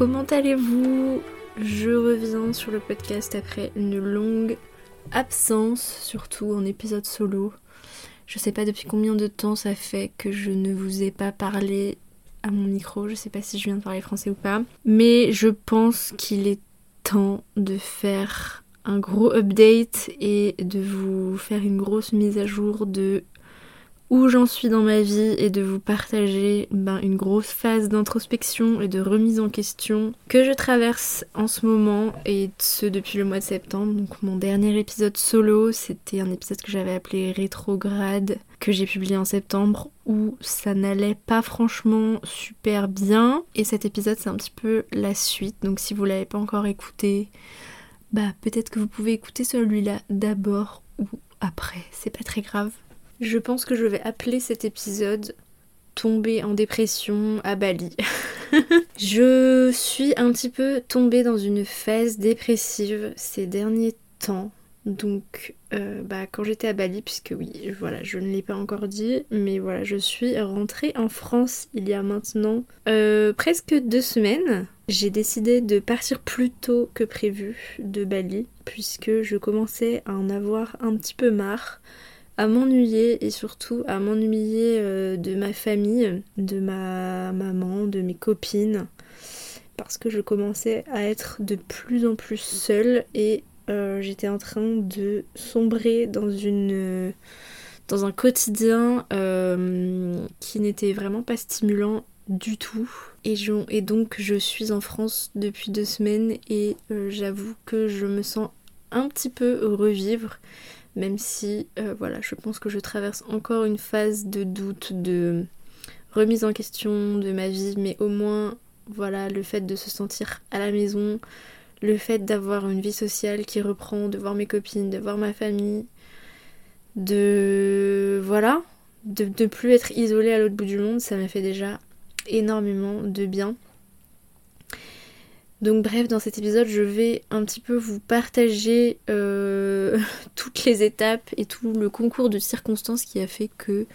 comment allez-vous? Je reviens sur le podcast après une longue absence, surtout en épisode solo. Je sais pas depuis combien de temps ça fait que je ne vous ai pas parlé à mon micro, je sais pas si je viens de parler français ou pas, mais je pense qu'il est temps de faire un gros update et de vous faire une grosse mise à jour de où j'en suis dans ma vie et de vous partager ben, une grosse phase d'introspection et de remise en question que je traverse en ce moment et ce depuis le mois de septembre. Donc mon dernier épisode solo, c'était un épisode que j'avais appelé Rétrograde que j'ai publié en septembre où ça n'allait pas franchement super bien et cet épisode c'est un petit peu la suite. Donc si vous l'avez pas encore écouté, bah peut-être que vous pouvez écouter celui-là d'abord ou après, c'est pas très grave. Je pense que je vais appeler cet épisode Tomber en dépression à Bali. je suis un petit peu tombée dans une phase dépressive ces derniers temps. Donc, euh, bah, quand j'étais à Bali, puisque oui, voilà, je ne l'ai pas encore dit, mais voilà, je suis rentrée en France il y a maintenant euh, presque deux semaines. J'ai décidé de partir plus tôt que prévu de Bali, puisque je commençais à en avoir un petit peu marre à m'ennuyer et surtout à m'ennuyer euh, de ma famille, de ma maman, de mes copines, parce que je commençais à être de plus en plus seule et euh, j'étais en train de sombrer dans dans un quotidien euh, qui n'était vraiment pas stimulant du tout. Et, donc je suis en France depuis deux semaines et j'avoue que je me sens un petit peu revivre même si euh, voilà, je pense que je traverse encore une phase de doute, de remise en question de ma vie, mais au moins voilà, le fait de se sentir à la maison, le fait d'avoir une vie sociale qui reprend, de voir mes copines, de voir ma famille, de voilà, de ne plus être isolée à l'autre bout du monde, ça m'a fait déjà énormément de bien. Donc bref, dans cet épisode, je vais un petit peu vous partager euh, toutes les étapes et tout le concours de circonstances qui a fait que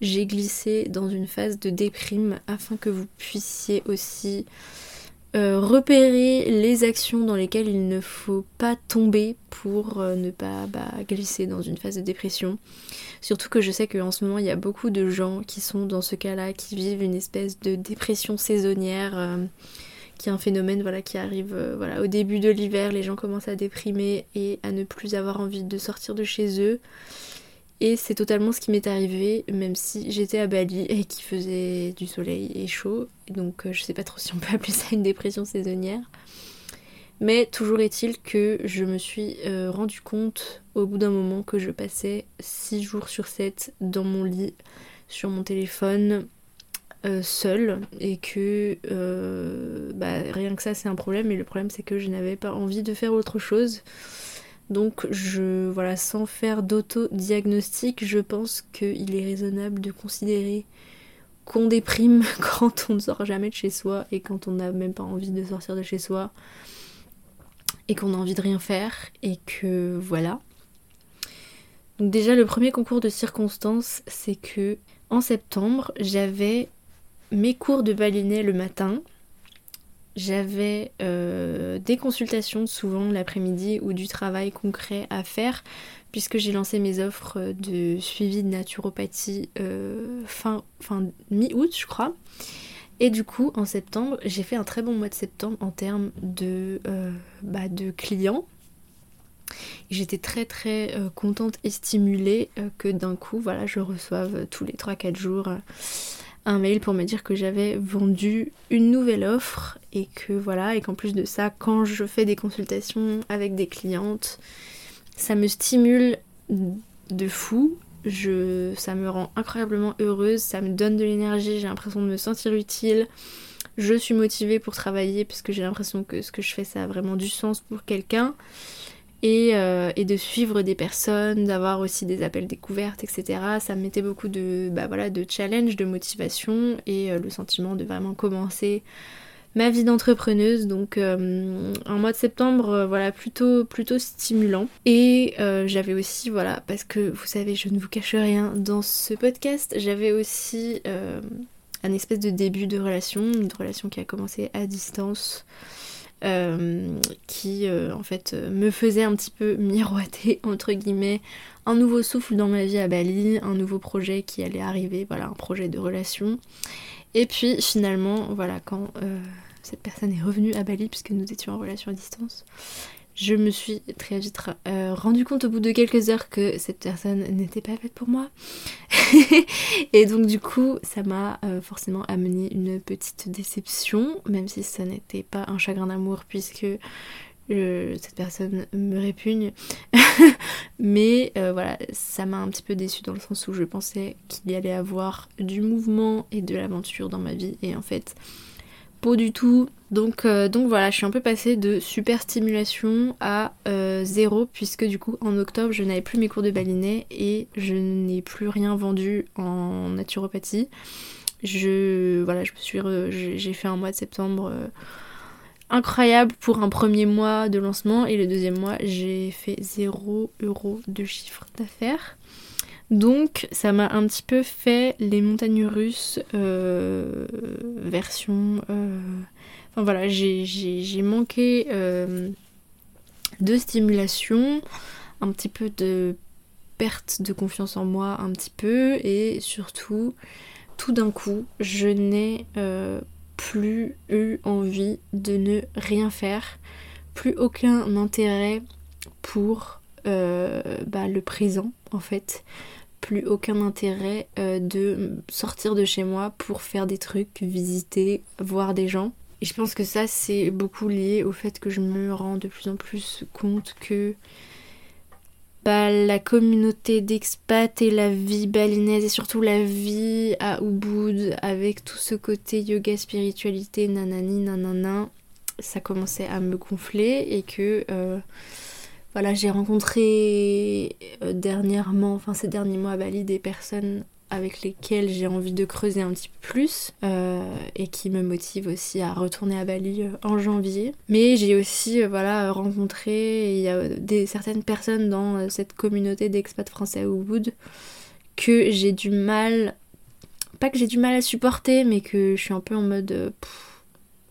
j'ai glissé dans une phase de déprime afin que vous puissiez aussi euh, repérer les actions dans lesquelles il ne faut pas tomber pour euh, ne pas bah, glisser dans une phase de dépression. Surtout que je sais qu'en ce moment il y a beaucoup de gens qui sont dans ce cas-là, qui vivent une espèce de dépression saisonnière qui est un phénomène voilà, qui arrive euh, voilà, au début de l'hiver, les gens commencent à déprimer et à ne plus avoir envie de sortir de chez eux. Et c'est totalement ce qui m'est arrivé, même si j'étais à Bali et qu'il faisait du soleil et chaud. Donc euh, je sais pas trop si on peut appeler ça une dépression saisonnière. Mais toujours est-il que je me suis euh, rendu compte au bout d'un moment que je passais 6 jours sur 7 dans mon lit, sur mon téléphone, euh, seule et que euh, bah, rien que ça c'est un problème. Mais le problème c'est que je n'avais pas envie de faire autre chose. Donc je voilà sans faire d'auto-diagnostic je pense qu'il est raisonnable de considérer qu'on déprime quand on ne sort jamais de chez soi et quand on n'a même pas envie de sortir de chez soi et qu'on a envie de rien faire et que voilà. Donc déjà le premier concours de circonstances c'est que en septembre j'avais mes cours de balinais le matin. J'avais euh, des consultations souvent l'après-midi ou du travail concret à faire puisque j'ai lancé mes offres de suivi de naturopathie euh, fin, fin mi-août je crois. Et du coup en septembre j'ai fait un très bon mois de septembre en termes de, euh, bah, de clients. J'étais très très contente et stimulée que d'un coup voilà je reçoive tous les 3-4 jours un mail pour me dire que j'avais vendu une nouvelle offre et que voilà, et qu'en plus de ça, quand je fais des consultations avec des clientes, ça me stimule de fou. Je, ça me rend incroyablement heureuse, ça me donne de l'énergie, j'ai l'impression de me sentir utile. Je suis motivée pour travailler parce que j'ai l'impression que ce que je fais ça a vraiment du sens pour quelqu'un. Euh, et, de suivre des personnes, d'avoir aussi des appels découvertes, etc. Ça me mettait beaucoup de, bah voilà, de challenge, de motivation et euh, le sentiment de vraiment commencer ma vie d'entrepreneuse. Donc euh, un mois de septembre, voilà, plutôt, plutôt stimulant. Et j'avais aussi, voilà, parce que vous savez, je ne vous cache rien dans ce podcast, j'avais aussi un espèce de début de relation, une relation qui a commencé à distance, euh, qui euh, en fait me faisait un petit peu miroiter entre guillemets un nouveau souffle dans ma vie à Bali, un nouveau projet qui allait arriver, voilà un projet de relation. Et puis finalement, voilà quand cette personne est revenue à Bali puisque nous étions en relation à distance, je me suis très vite euh, rendu compte au bout de quelques heures que cette personne n'était pas faite pour moi. et donc du coup, ça m'a euh, forcément amené une petite déception, même si ça n'était pas un chagrin d'amour puisque euh, cette personne me répugne. Mais voilà, ça m'a un petit peu déçue dans le sens où je pensais qu'il y allait avoir du mouvement et de l'aventure dans ma vie. Et en fait, pas du tout. Donc, euh, donc voilà, je suis un peu passée de super stimulation à euh, zéro, puisque du coup en octobre je n'avais plus mes cours de balinet et je n'ai plus rien vendu en naturopathie. Je voilà, je suis j'ai fait un mois de septembre euh, incroyable pour un premier mois de lancement et le deuxième mois j'ai fait 0 euros de chiffre d'affaires. Donc ça m'a un petit peu fait les montagnes russes version... Euh, enfin voilà, j'ai manqué euh, de stimulation, un petit peu de perte de confiance en moi, un petit peu, et surtout, tout d'un coup, je n'ai plus eu envie de ne rien faire, plus aucun intérêt pour bah, le présent en fait plus aucun intérêt euh, de sortir de chez moi pour faire des trucs, visiter, voir des gens. Et je pense que ça c'est beaucoup lié au fait que je me rends de plus en plus compte que bah, la communauté d'expats et la vie balinaise et surtout la vie à Ubud avec tout ce côté yoga spiritualité nanani nanana ça commençait à me gonfler et que euh, voilà, j'ai rencontré euh, dernièrement, enfin ces derniers mois à Bali, des personnes avec lesquelles j'ai envie de creuser un petit peu plus euh, et qui me motivent aussi à retourner à Bali euh, en janvier. Mais j'ai aussi voilà rencontré il y a des certaines personnes dans cette communauté d'expats français à Ubud que j'ai du mal pas que j'ai du mal à supporter mais que je suis un peu en mode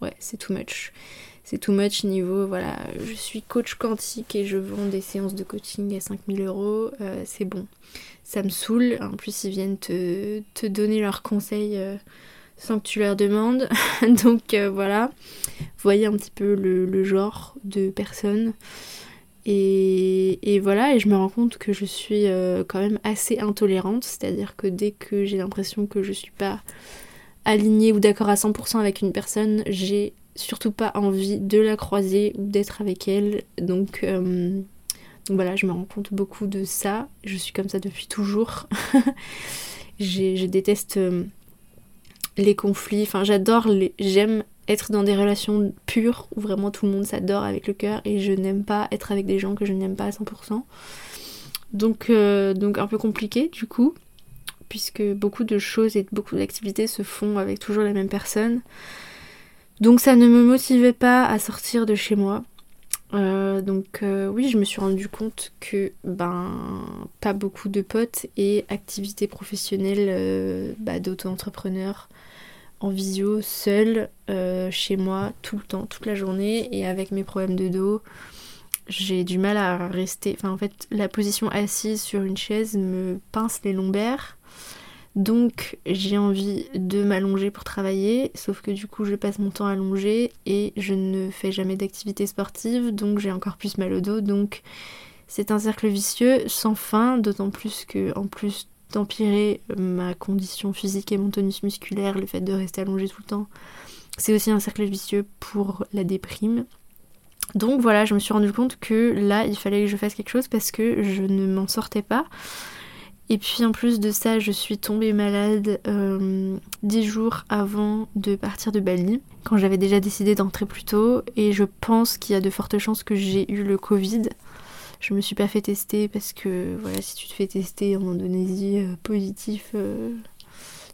ouais, c'est too much c'est too much niveau, voilà, je suis coach quantique et je vends des séances de coaching à 5000 euros, euh, c'est bon. Ça me saoule, en plus ils viennent te, donner leurs conseils euh, sans que tu leur demandes. Donc euh, voilà, voyez un petit peu le, genre de personnes. Et, voilà, et je me rends compte que je suis quand même assez intolérante, c'est-à-dire que dès que j'ai l'impression que je suis pas alignée ou d'accord à 100% avec une personne, j'ai surtout pas envie de la croiser ou d'être avec elle. Donc, euh, donc, voilà, je me rends compte beaucoup de ça. Je suis comme ça depuis toujours. je déteste euh, les conflits. Enfin, j'adore les. J'aime être dans des relations pures où vraiment tout le monde s'adore avec le cœur et je n'aime pas être avec des gens que je n'aime pas à 100%. Donc, euh, donc un peu compliqué du coup, puisque beaucoup de choses et beaucoup d'activités se font avec toujours la même personne. Donc ça ne me motivait pas à sortir de chez moi. Euh, donc euh, oui, je me suis rendu compte que ben pas beaucoup de potes et activités professionnelles euh, bah, d'auto-entrepreneur en visio, seul, chez moi, tout le temps, toute la journée, et avec mes problèmes de dos, j'ai du mal à rester. Enfin en fait, la position assise sur une chaise me pince les lombaires. Donc j'ai envie de m'allonger pour travailler, sauf que du coup je passe mon temps allongé et je ne fais jamais d'activité sportive, donc j'ai encore plus mal au dos. Donc c'est un cercle vicieux sans fin, d'autant plus que en plus d'empirer ma condition physique et mon tonus musculaire, le fait de rester allongé tout le temps, c'est aussi un cercle vicieux pour la déprime. Donc voilà, je me suis rendu compte que là, il fallait que je fasse quelque chose parce que je ne m'en sortais pas. Et puis en plus de ça, je suis tombée malade euh, dix jours avant de partir de Bali, quand j'avais déjà décidé d'entrer plus tôt. Et je pense qu'il y a de fortes chances que j'ai eu le Covid. Je me suis pas fait tester parce que voilà, si tu te fais tester en Indonésie euh, positif, il euh,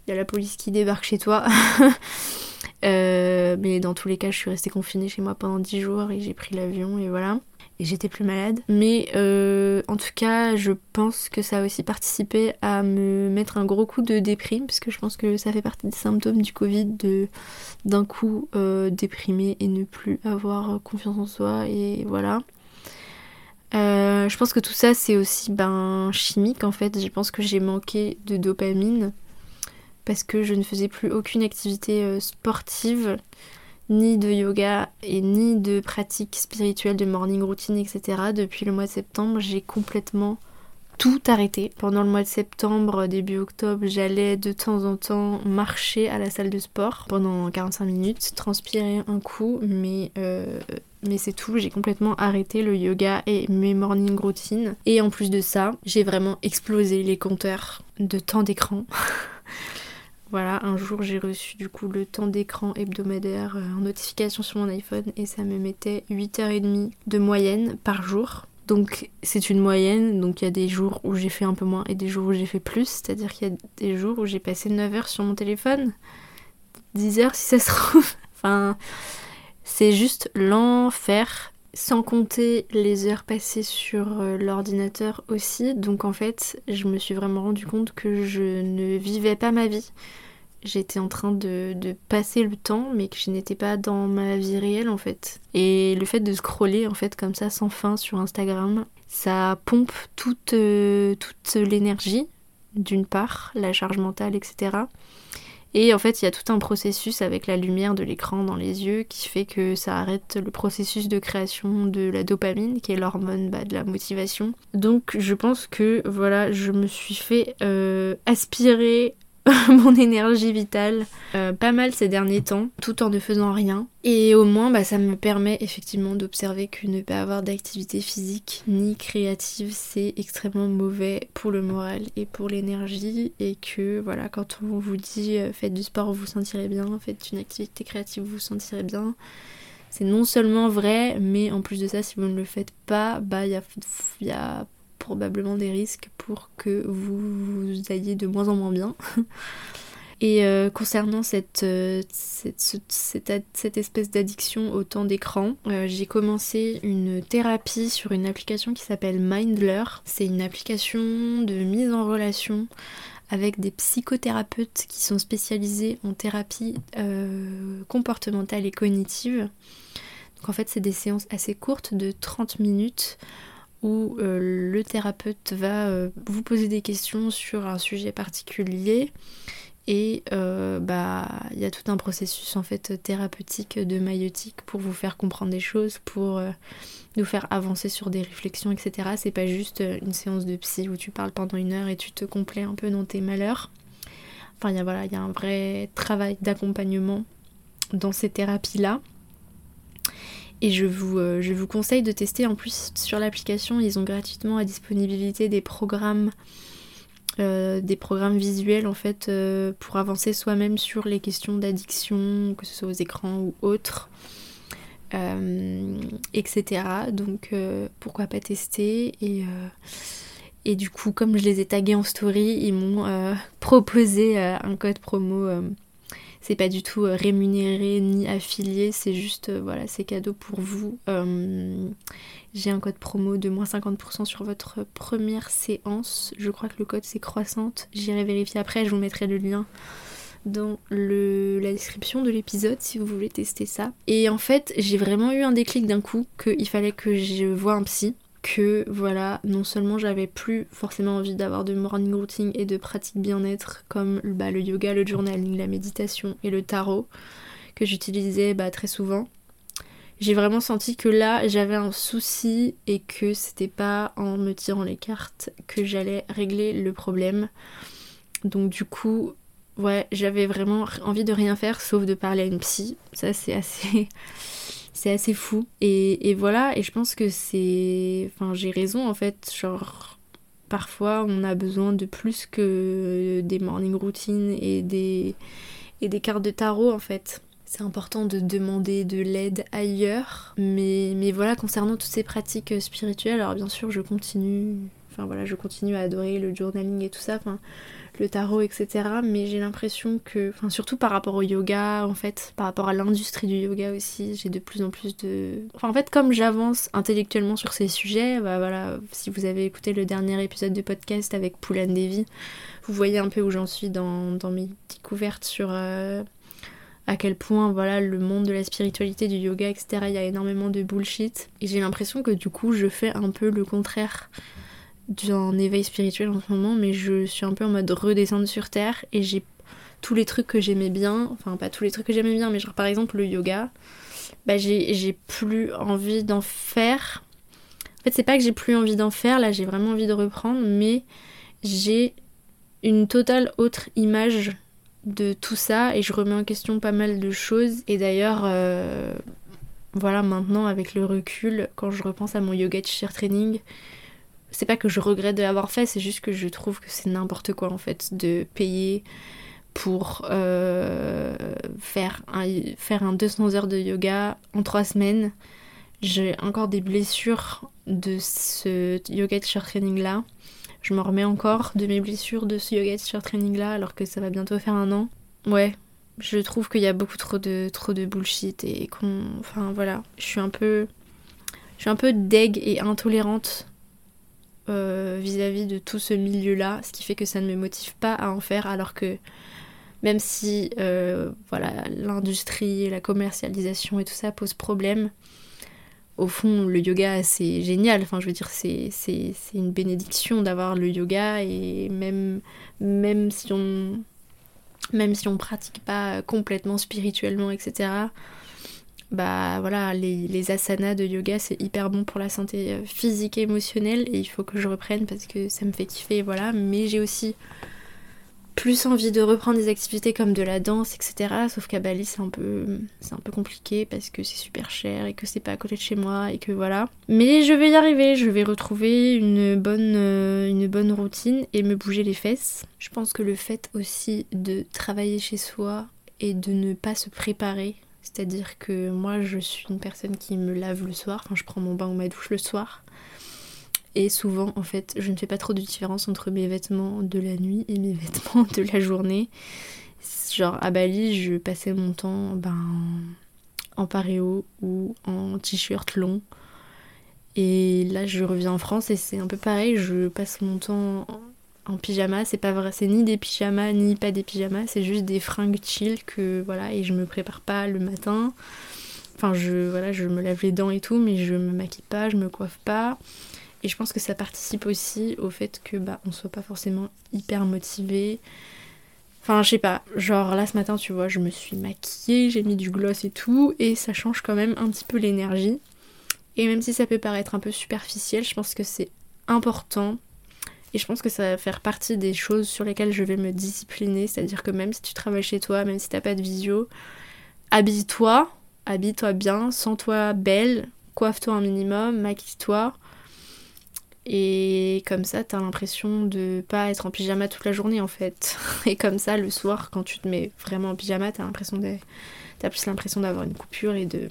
y a la police qui débarque chez toi. mais dans tous les cas, je suis restée confinée chez moi pendant dix jours et j'ai pris l'avion et voilà. J'étais plus malade. Mais euh, en tout cas, je pense que ça a aussi participé à me mettre un gros coup de déprime, parce que je pense que ça fait partie des symptômes du Covid de d'un coup euh, déprimer et ne plus avoir confiance en soi et voilà. Euh, je pense que tout ça c'est aussi ben, chimique en fait. Je pense que j'ai manqué de dopamine parce que je ne faisais plus aucune activité sportive ni de yoga et ni de pratique spirituelle de morning routine, etc. Depuis le mois de septembre, j'ai complètement tout arrêté. Pendant le mois de septembre, début octobre, j'allais de temps en temps marcher à la salle de sport pendant 45 minutes, transpirer un coup, mais, euh, mais c'est tout. J'ai complètement arrêté le yoga et mes morning routines. Et en plus de ça, j'ai vraiment explosé les compteurs de temps d'écran. Voilà, un jour j'ai reçu du coup le temps d'écran hebdomadaire euh, en notification sur mon iPhone et ça me mettait 8h30 de moyenne par jour. Donc c'est une moyenne, donc il y a des jours où j'ai fait un peu moins et des jours où j'ai fait plus, c'est-à-dire qu'il y a des jours où j'ai passé 9 heures sur mon téléphone, 10 heures si ça se trouve. enfin, c'est juste l'enfer, sans compter les heures passées sur euh, l'ordinateur aussi. Donc en fait, je me suis vraiment rendu compte que je ne vivais pas ma vie j'étais en train de, passer le temps, mais que je n'étais pas dans ma vie réelle en fait. Et le fait de scroller en fait comme ça sans fin sur Instagram, ça pompe toute, euh, toute l'énergie, d'une part, la charge mentale, etc. Et en fait, il y a tout un processus avec la lumière de l'écran dans les yeux qui fait que ça arrête le processus de création de la dopamine, qui est l'hormone bah, de la motivation. Donc, je pense que voilà, je me suis fait euh, aspirer mon énergie vitale euh, pas mal ces derniers temps, tout en ne faisant rien. Et au moins, bah, ça me permet effectivement d'observer que ne pas avoir d'activité physique ni créative, c'est extrêmement mauvais pour le moral et pour l'énergie. Et que voilà, quand on vous dit euh, faites du sport, vous vous sentirez bien, faites une activité créative, vous vous sentirez bien. C'est non seulement vrai, mais en plus de ça, si vous ne le faites pas, bah il y a, y probablement des risques pour que vous, ayez de moins en moins bien. Et euh, concernant cette, euh, cette, espèce d'addiction au temps d'écran, euh, j'ai commencé une thérapie sur une application qui s'appelle Mindler. C'est une application de mise en relation avec des psychothérapeutes qui sont spécialisés en thérapie comportementale et cognitive. Donc en fait c'est des séances assez courtes de 30 minutes où euh, le thérapeute va euh, vous poser des questions sur un sujet particulier et euh, bah il y a tout un processus en fait thérapeutique de maïotique pour vous faire comprendre des choses, pour nous faire avancer sur des réflexions, etc. C'est pas juste une séance de psy où tu parles pendant une heure et tu te complais un peu dans tes malheurs. Enfin il y a voilà, il y a un vrai travail d'accompagnement dans ces thérapies là. Et je vous, euh, je vous conseille de tester en plus sur l'application, ils ont gratuitement à disponibilité des programmes, euh, des programmes visuels en fait euh, pour avancer soi-même sur les questions d'addiction, que ce soit aux écrans ou autres. etc. Donc pourquoi pas tester et, et du coup comme je les ai tagués en story, ils m'ont proposé un code promo c'est pas du tout euh, rémunéré ni affilié, c'est juste, euh, voilà, c'est cadeau pour vous. Euh, j'ai un code promo de moins 50% sur votre première séance. Je crois que le code c'est croissante. J'irai vérifier après, je vous mettrai le lien dans la description de l'épisode si vous voulez tester ça. Et en fait, j'ai vraiment eu un déclic d'un coup qu'il fallait que je voie un psy que voilà, non seulement j'avais plus forcément envie d'avoir de morning routine et de pratiques bien-être comme bah, le yoga, le journaling, la méditation et le tarot que j'utilisais bah, très souvent. J'ai vraiment senti que là j'avais un souci et que c'était pas en me tirant les cartes que j'allais régler le problème. Donc du coup, ouais, j'avais vraiment envie de rien faire sauf de parler à une psy. Ça c'est assez c'est assez fou. Et, voilà, et je pense que c'est. Enfin, j'ai raison en fait. Genre, parfois on a besoin de plus que des morning routines et des, et des cartes de tarot en fait. C'est important de demander de l'aide ailleurs. Mais, mais voilà, concernant toutes ces pratiques spirituelles, alors bien sûr, je continue enfin voilà, je continue à adorer le journaling et tout ça, enfin le tarot, etc. Mais j'ai l'impression que, enfin surtout par rapport au yoga, en fait, par rapport à l'industrie du yoga aussi, j'ai de plus en plus de... Enfin en fait, comme j'avance intellectuellement sur ces sujets, bah voilà, si vous avez écouté le dernier épisode de podcast avec Poulan Devi, vous voyez un peu où j'en suis dans, mes découvertes sur... Euh, à quel point voilà le monde de la spiritualité, du yoga, etc. Il y a énormément de bullshit. Et j'ai l'impression que du coup je fais un peu le contraire d'un éveil spirituel en ce moment, mais je suis un peu en mode redescendre sur terre et j'ai tous les trucs que j'aimais bien, enfin pas tous les trucs que j'aimais bien, mais genre par exemple le yoga, bah j'ai plus envie d'en faire. En fait c'est pas que j'ai plus envie d'en faire, là j'ai vraiment envie de reprendre, mais j'ai une totale autre image de tout ça et je remets en question pas mal de choses. Et d'ailleurs, euh, voilà, maintenant avec le recul, quand je repense à mon yoga teacher training, c'est pas que je regrette de l'avoir fait, c'est juste que je trouve que c'est n'importe quoi en fait de payer pour euh, faire, un, faire un 200 heures de yoga en 3 semaines. J'ai encore des blessures de ce yoga teacher training là. Je me remets encore de mes blessures de ce yoga teacher training là alors que ça va bientôt faire un an. Ouais, je trouve qu'il y a beaucoup trop de trop de bullshit et qu'on enfin voilà, je suis un peu je suis un peu deg et intolérante euh, vis-à-vis de tout ce milieu-là, ce qui fait que ça ne me motive pas à en faire, alors que même si euh, voilà l'industrie, la commercialisation et tout ça pose problème, au fond le yoga c'est génial. Enfin je veux dire c'est, c'est, une bénédiction d'avoir le yoga et même, même si on même si on pratique pas complètement spirituellement etc bah voilà, les, asanas de yoga c'est hyper bon pour la santé euh, physique et émotionnelle et il faut que je reprenne parce que ça me fait kiffer, voilà. Mais j'ai aussi plus envie de reprendre des activités comme de la danse, etc. Sauf qu'à Bali c'est un peu c'est un peu compliqué parce que c'est super cher et que c'est pas à côté de chez moi et que voilà. Mais je vais y arriver, je vais retrouver une bonne, euh, une bonne routine et me bouger les fesses. Je pense que le fait aussi de travailler chez soi et de ne pas se préparer c'est-à-dire que moi, je suis une personne qui me lave le soir, enfin, je prends mon bain ou ma douche le soir. Et souvent, en fait, je ne fais pas trop de différence entre mes vêtements de la nuit et mes vêtements de la journée. Genre, à Bali, je passais mon temps ben, en paréo ou en t-shirt long. Et là, je reviens en France et c'est un peu pareil, je passe mon temps en pyjama, c'est pas vrai, c'est ni des pyjamas ni pas des pyjamas, c'est juste des fringues chill que voilà et je me prépare pas le matin. Enfin je voilà, je me lave les dents et tout mais je me maquille pas, je me coiffe pas. Et je pense que ça participe aussi au fait que bah on soit pas forcément hyper motivé. Enfin, je sais pas, genre là ce matin, tu vois, je me suis maquillée, j'ai mis du gloss et tout, et ça change quand même un petit peu l'énergie. Et même si ça peut paraître un peu superficiel, je pense que c'est important et je pense que ça va faire partie des choses sur lesquelles je vais me discipliner. C'est-à-dire que même si tu travailles chez toi, même si t'as pas de visio, habille-toi, habille-toi bien, sens-toi belle, coiffe-toi un minimum, maquille-toi. Et comme ça, t'as l'impression de pas être en pyjama toute la journée en fait. Et comme ça, le soir, quand tu te mets vraiment en pyjama, t'as l'impression plus l'impression d'avoir une coupure et de...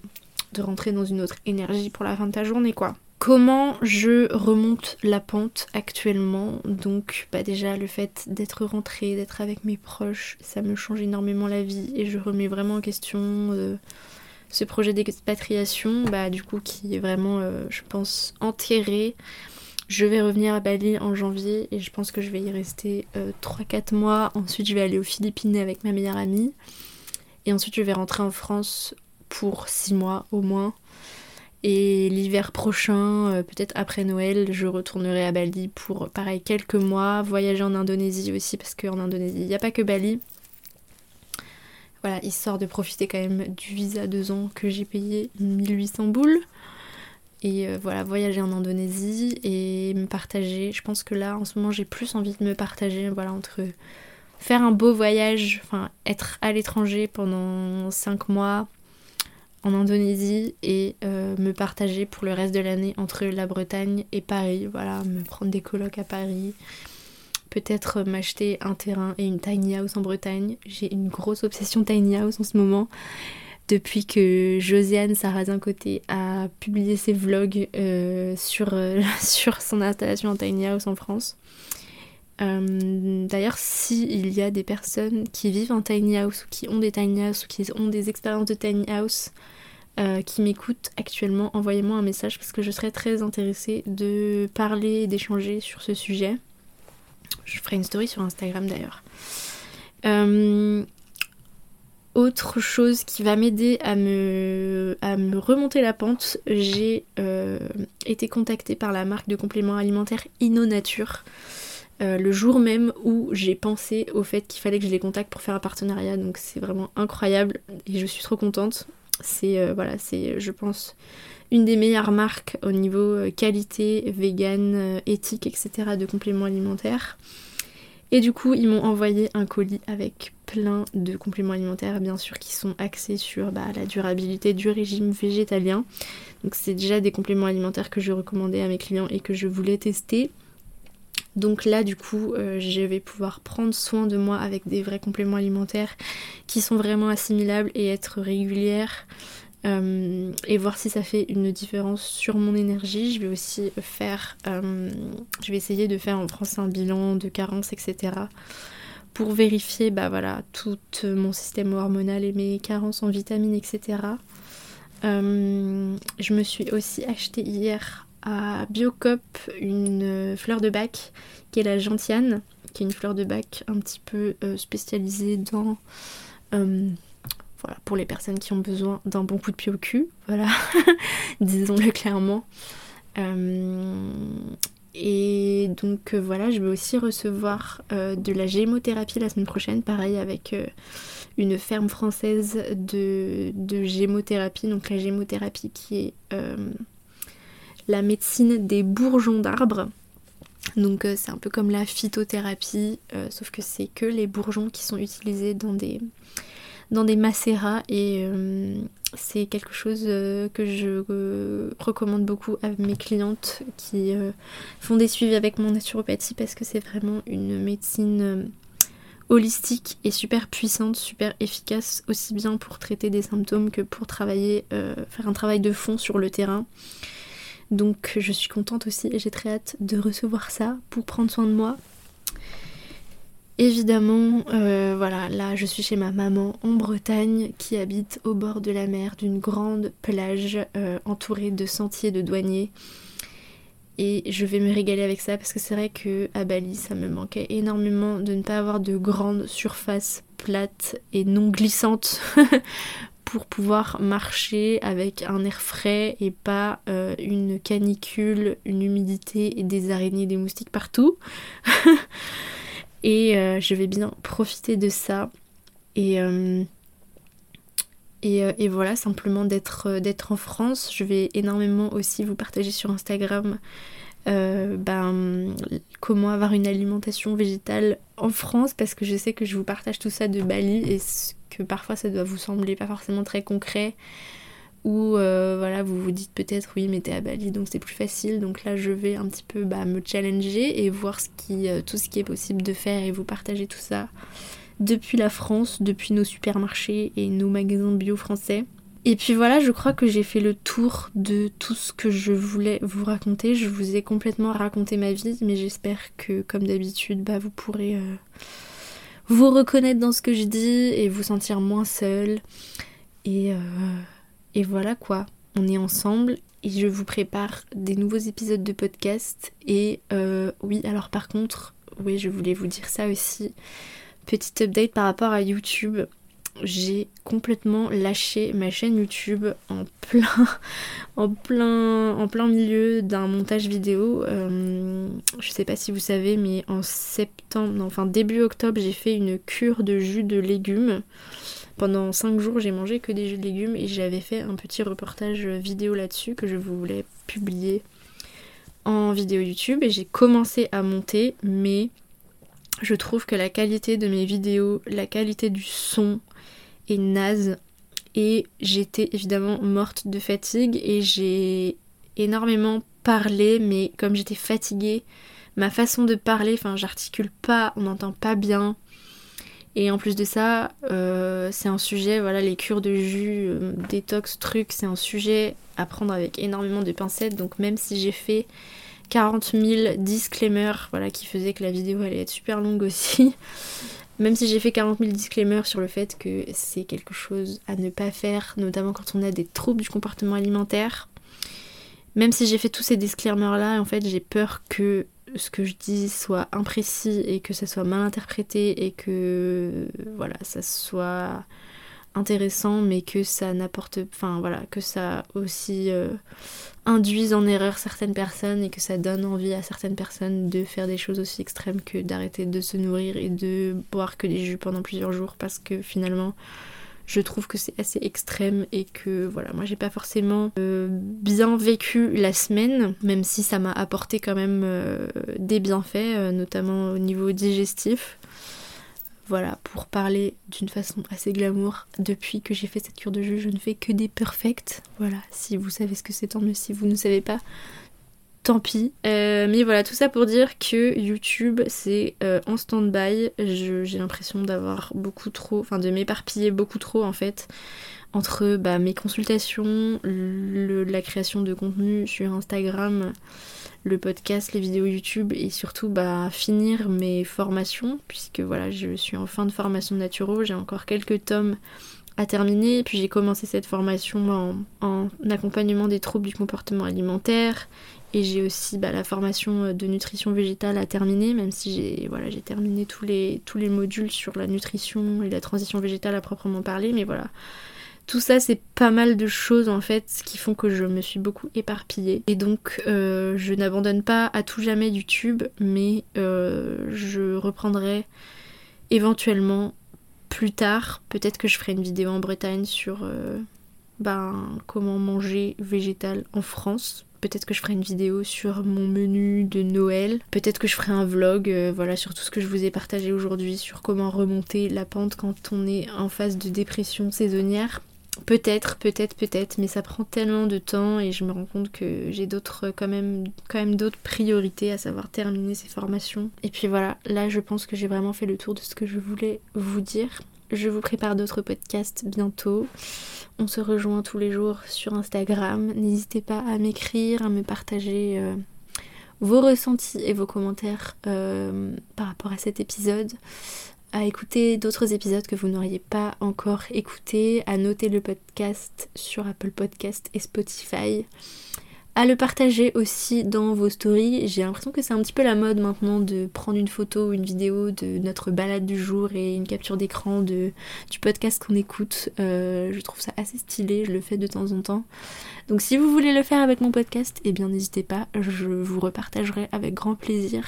de rentrer dans une autre énergie pour la fin de ta journée quoi. Comment je remonte la pente actuellement Donc bah déjà le fait d'être rentrée, d'être avec mes proches, ça me change énormément la vie et je remets vraiment en question euh, ce projet d'expatriation, bah du coup qui est vraiment euh, je pense enterré. Je vais revenir à Bali en janvier et je pense que je vais y rester 3-4 euh, mois. Ensuite je vais aller aux Philippines avec ma meilleure amie. Et ensuite je vais rentrer en France pour 6 mois au moins. Et l'hiver prochain, euh, peut-être après Noël, je retournerai à Bali pour, pareil, quelques mois, voyager en Indonésie aussi, parce qu'en Indonésie, il n'y a pas que Bali. Voilà, histoire de profiter quand même du visa deux ans que j'ai payé 1800 boules. Et euh, voilà, voyager en Indonésie et me partager. Je pense que là, en ce moment, j'ai plus envie de me partager, voilà, entre faire un beau voyage, enfin, être à l'étranger pendant 5 mois, en Indonésie et euh, me partager pour le reste de l'année entre la Bretagne et Paris. Voilà, me prendre des colocs à Paris. Peut-être m'acheter un terrain et une tiny house en Bretagne. J'ai une grosse obsession tiny house en ce moment. depuis que Josiane Sarrazin Côté a publié ses vlogs euh, sur, euh, sur son installation en tiny house en France. Euh, d'ailleurs, s'il y a des personnes qui vivent en tiny house ou qui ont des tiny house ou qui ont des expériences de tiny house qui m'écoutent actuellement, envoyez-moi un message parce que je serais très intéressée de parler et d'échanger sur ce sujet. Je ferai une story sur Instagram d'ailleurs. Autre chose qui va m'aider à me, remonter la pente, j'ai euh, été contactée par la marque de compléments alimentaires InnoNature euh, le jour même où j'ai pensé au fait qu'il fallait que je les contacte pour faire un partenariat. Donc c'est vraiment incroyable et je suis trop contente. C'est euh, voilà, c'est je pense une des meilleures marques au niveau qualité, vegan, éthique, etc. de compléments alimentaires. Et du coup, ils m'ont envoyé un colis avec plein de compléments alimentaires, bien sûr, qui sont axés sur bah, la durabilité du régime végétalien. Donc, c'est déjà des compléments alimentaires que je recommandais à mes clients et que je voulais tester. Donc là, du coup, euh, je vais pouvoir prendre soin de moi avec des vrais compléments alimentaires qui sont vraiment assimilables et être régulière. Euh, et voir si ça fait une différence sur mon énergie. Je vais aussi faire, euh, je vais essayer de faire en France un bilan de carence, etc. Pour vérifier bah voilà, tout mon système hormonal et mes carences en vitamines, etc. Je me suis aussi acheté hier à Biocop une fleur de bac qui est la gentiane, qui est une fleur de bac un petit peu spécialisée dans voilà, pour les personnes qui ont besoin d'un bon coup de pied au cul, voilà, disons-le clairement. Euh, et donc euh, voilà, je vais aussi recevoir euh, de la gémothérapie la semaine prochaine, pareil avec une ferme française de, de, gémothérapie. Donc la gémothérapie qui est la médecine des bourgeons d'arbres. Donc c'est un peu comme la phytothérapie, sauf que c'est que les bourgeons qui sont utilisés dans des dans des macérats et euh, c'est quelque chose euh, que je euh, recommande beaucoup à mes clientes qui font des suivis avec mon naturopathie parce que c'est vraiment une médecine holistique et super puissante, super efficace aussi bien pour traiter des symptômes que pour travailler, faire un travail de fond sur le terrain. Donc je suis contente aussi et j'ai très hâte de recevoir ça pour prendre soin de moi Évidemment, euh, voilà, là je suis chez ma maman en Bretagne qui habite au bord de la mer d'une grande plage euh, entourée de sentiers de douaniers. Et je vais me régaler avec ça parce que c'est vrai que à Bali ça me manquait énormément de ne pas avoir de grandes surfaces plates et non glissantes pour pouvoir marcher avec un air frais et pas euh, une canicule, une humidité et des araignées, des moustiques partout. Et euh, je vais bien profiter de ça. Et, euh, et, voilà, simplement d'être, d'être en France. Je vais énormément aussi vous partager sur Instagram ben, comment avoir une alimentation végétale en France parce que je sais que je vous partage tout ça de Bali et parfois ça doit vous sembler pas forcément très concret ou euh, voilà vous vous dites peut-être oui mais t'es à Bali donc c'est plus facile donc là je vais un petit peu bah, me challenger et voir ce qui, euh, tout ce qui est possible de faire et vous partager tout ça depuis la France, depuis nos supermarchés et nos magasins bio français. Et puis voilà, je crois que j'ai fait le tour de tout ce que je voulais vous raconter. Je vous ai complètement raconté ma vie, mais j'espère que comme d'habitude, bah, vous pourrez euh, vous reconnaître dans ce que je dis et vous sentir moins seul. Et et voilà quoi, on est ensemble et je vous prépare des nouveaux épisodes de podcast. Et euh, oui, alors par contre, oui, je voulais vous dire ça aussi. Petite update par rapport à YouTube. J'ai complètement lâché ma chaîne YouTube en plein, en plein, en plein milieu d'un montage vidéo. Euh, je sais pas si vous savez, mais en septembre, enfin début octobre, j'ai fait une cure de jus de légumes. Pendant 5 jours, j'ai mangé que des jus de légumes et j'avais fait un petit reportage vidéo là-dessus que je voulais publier en vidéo YouTube et j'ai commencé à monter, mais je trouve que la qualité de mes vidéos, la qualité du son est naze et j'étais évidemment morte de fatigue et j'ai énormément parlé, mais comme j'étais fatiguée, ma façon de parler, enfin j'articule pas, on n'entend pas bien, Et en plus de ça, euh, c'est un sujet, voilà, les cures de jus, euh, détox, trucs, c'est un sujet à prendre avec énormément de pincettes. Donc même si j'ai fait 40 000 disclaimers, voilà, qui faisaient que la vidéo allait être super longue aussi, même si j'ai fait 40 000 disclaimers sur le fait que c'est quelque chose à ne pas faire, notamment quand on a des troubles du comportement alimentaire, même si j'ai fait tous ces disclaimers là, en fait, j'ai peur que ce que je dis soit imprécis et que ça soit mal interprété et que voilà, ça soit intéressant mais que ça n'apporte enfin voilà, que ça aussi euh, induise en erreur certaines personnes et que ça donne envie à certaines personnes de faire des choses aussi extrêmes que d'arrêter de se nourrir et de boire que des jus pendant plusieurs jours parce que finalement je trouve que c'est assez extrême et que voilà, moi j'ai pas forcément euh, bien vécu la semaine, même si ça m'a apporté quand même euh, des bienfaits, notamment au niveau digestif. Voilà, pour parler d'une façon assez glamour, depuis que j'ai fait cette cure de jus, je ne fais que des perfects. Voilà, si vous savez ce que c'est, tant mieux. Si vous ne savez pas, tant pis. Euh, mais voilà, tout ça pour dire que YouTube, c'est euh, en stand-by. J'ai l'impression d'avoir beaucoup trop, enfin de m'éparpiller beaucoup trop en fait, entre bah, mes consultations, la création de contenu sur Instagram, le podcast, les vidéos YouTube et surtout bah, finir mes formations, puisque voilà, je suis en fin de formation de j'ai encore quelques tomes à terminer, puis j'ai commencé cette formation en accompagnement des troubles du comportement alimentaire et j'ai aussi bah, la formation euh, de nutrition végétale à terminer, même si j'ai voilà, terminé tous les, tous les modules sur la nutrition et la transition végétale à proprement parler. Mais voilà, tout ça, c'est pas mal de choses en fait qui font que je me suis beaucoup éparpillée. Et donc, euh, je n'abandonne pas à tout jamais YouTube, mais euh, je reprendrai éventuellement plus tard. Peut-être que je ferai une vidéo en Bretagne sur ben, comment manger végétal en France Peut-être que je ferai une vidéo sur mon menu de Noël. Peut-être que je ferai un vlog, euh, voilà, sur tout ce que je vous ai partagé aujourd'hui, sur comment remonter la pente quand on est en phase de dépression saisonnière. Peut-être, peut-être, peut-être, mais ça prend tellement de temps et je me rends compte que j'ai d'autres quand même, d'autres priorités, à savoir terminer ces formations. Et puis voilà, là je pense que j'ai vraiment fait le tour de ce que je voulais vous dire. Je vous prépare d'autres podcasts bientôt. On se rejoint tous les jours sur Instagram. N'hésitez pas à m'écrire, à me partager euh, vos ressentis et vos commentaires euh, par rapport à cet épisode, à écouter d'autres épisodes que vous n'auriez pas encore écoutés, à noter le podcast sur Apple Podcast et Spotify à le partager aussi dans vos stories. J'ai l'impression que c'est un petit peu la mode maintenant de prendre une photo ou une vidéo de notre balade du jour et une capture d'écran du podcast qu'on écoute. Euh, je trouve ça assez stylé, je le fais de temps en temps. Donc si vous voulez le faire avec mon podcast, eh bien n'hésitez pas, je vous repartagerai avec grand plaisir.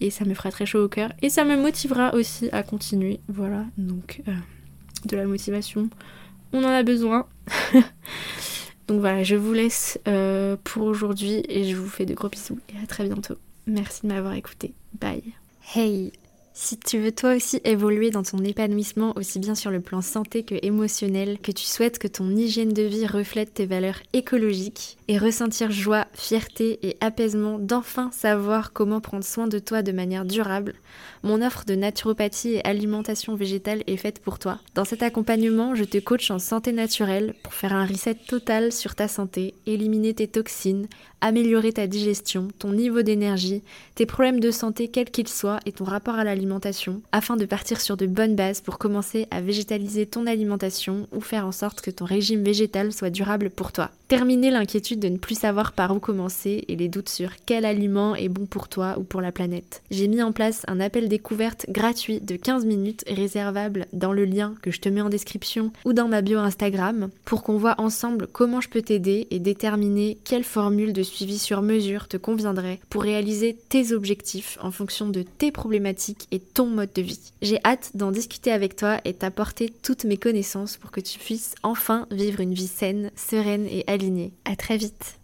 Et ça me fera très chaud au cœur. Et ça me motivera aussi à continuer. Voilà, donc euh, de la motivation, on en a besoin. Donc voilà, je vous laisse euh, pour aujourd'hui et je vous fais de gros bisous et à très bientôt. Merci de m'avoir écouté. Bye. Hey si tu veux toi aussi évoluer dans ton épanouissement aussi bien sur le plan santé que émotionnel, que tu souhaites que ton hygiène de vie reflète tes valeurs écologiques et ressentir joie, fierté et apaisement d'enfin savoir comment prendre soin de toi de manière durable, mon offre de naturopathie et alimentation végétale est faite pour toi. Dans cet accompagnement, je te coach en santé naturelle pour faire un reset total sur ta santé, éliminer tes toxines, améliorer ta digestion, ton niveau d'énergie, tes problèmes de santé quels qu'ils soient et ton rapport à l'alimentation, afin de partir sur de bonnes bases pour commencer à végétaliser ton alimentation ou faire en sorte que ton régime végétal soit durable pour toi. Terminer l'inquiétude de ne plus savoir par où commencer et les doutes sur quel aliment est bon pour toi ou pour la planète. J'ai mis en place un appel découverte gratuit de 15 minutes réservable dans le lien que je te mets en description ou dans ma bio Instagram pour qu'on voit ensemble comment je peux t'aider et déterminer quelle formule de suivi sur mesure te conviendrait pour réaliser tes objectifs en fonction de tes problématiques et ton mode de vie. J'ai hâte d'en discuter avec toi et t'apporter toutes mes connaissances pour que tu puisses enfin vivre une vie saine, sereine et alignée. À très vite.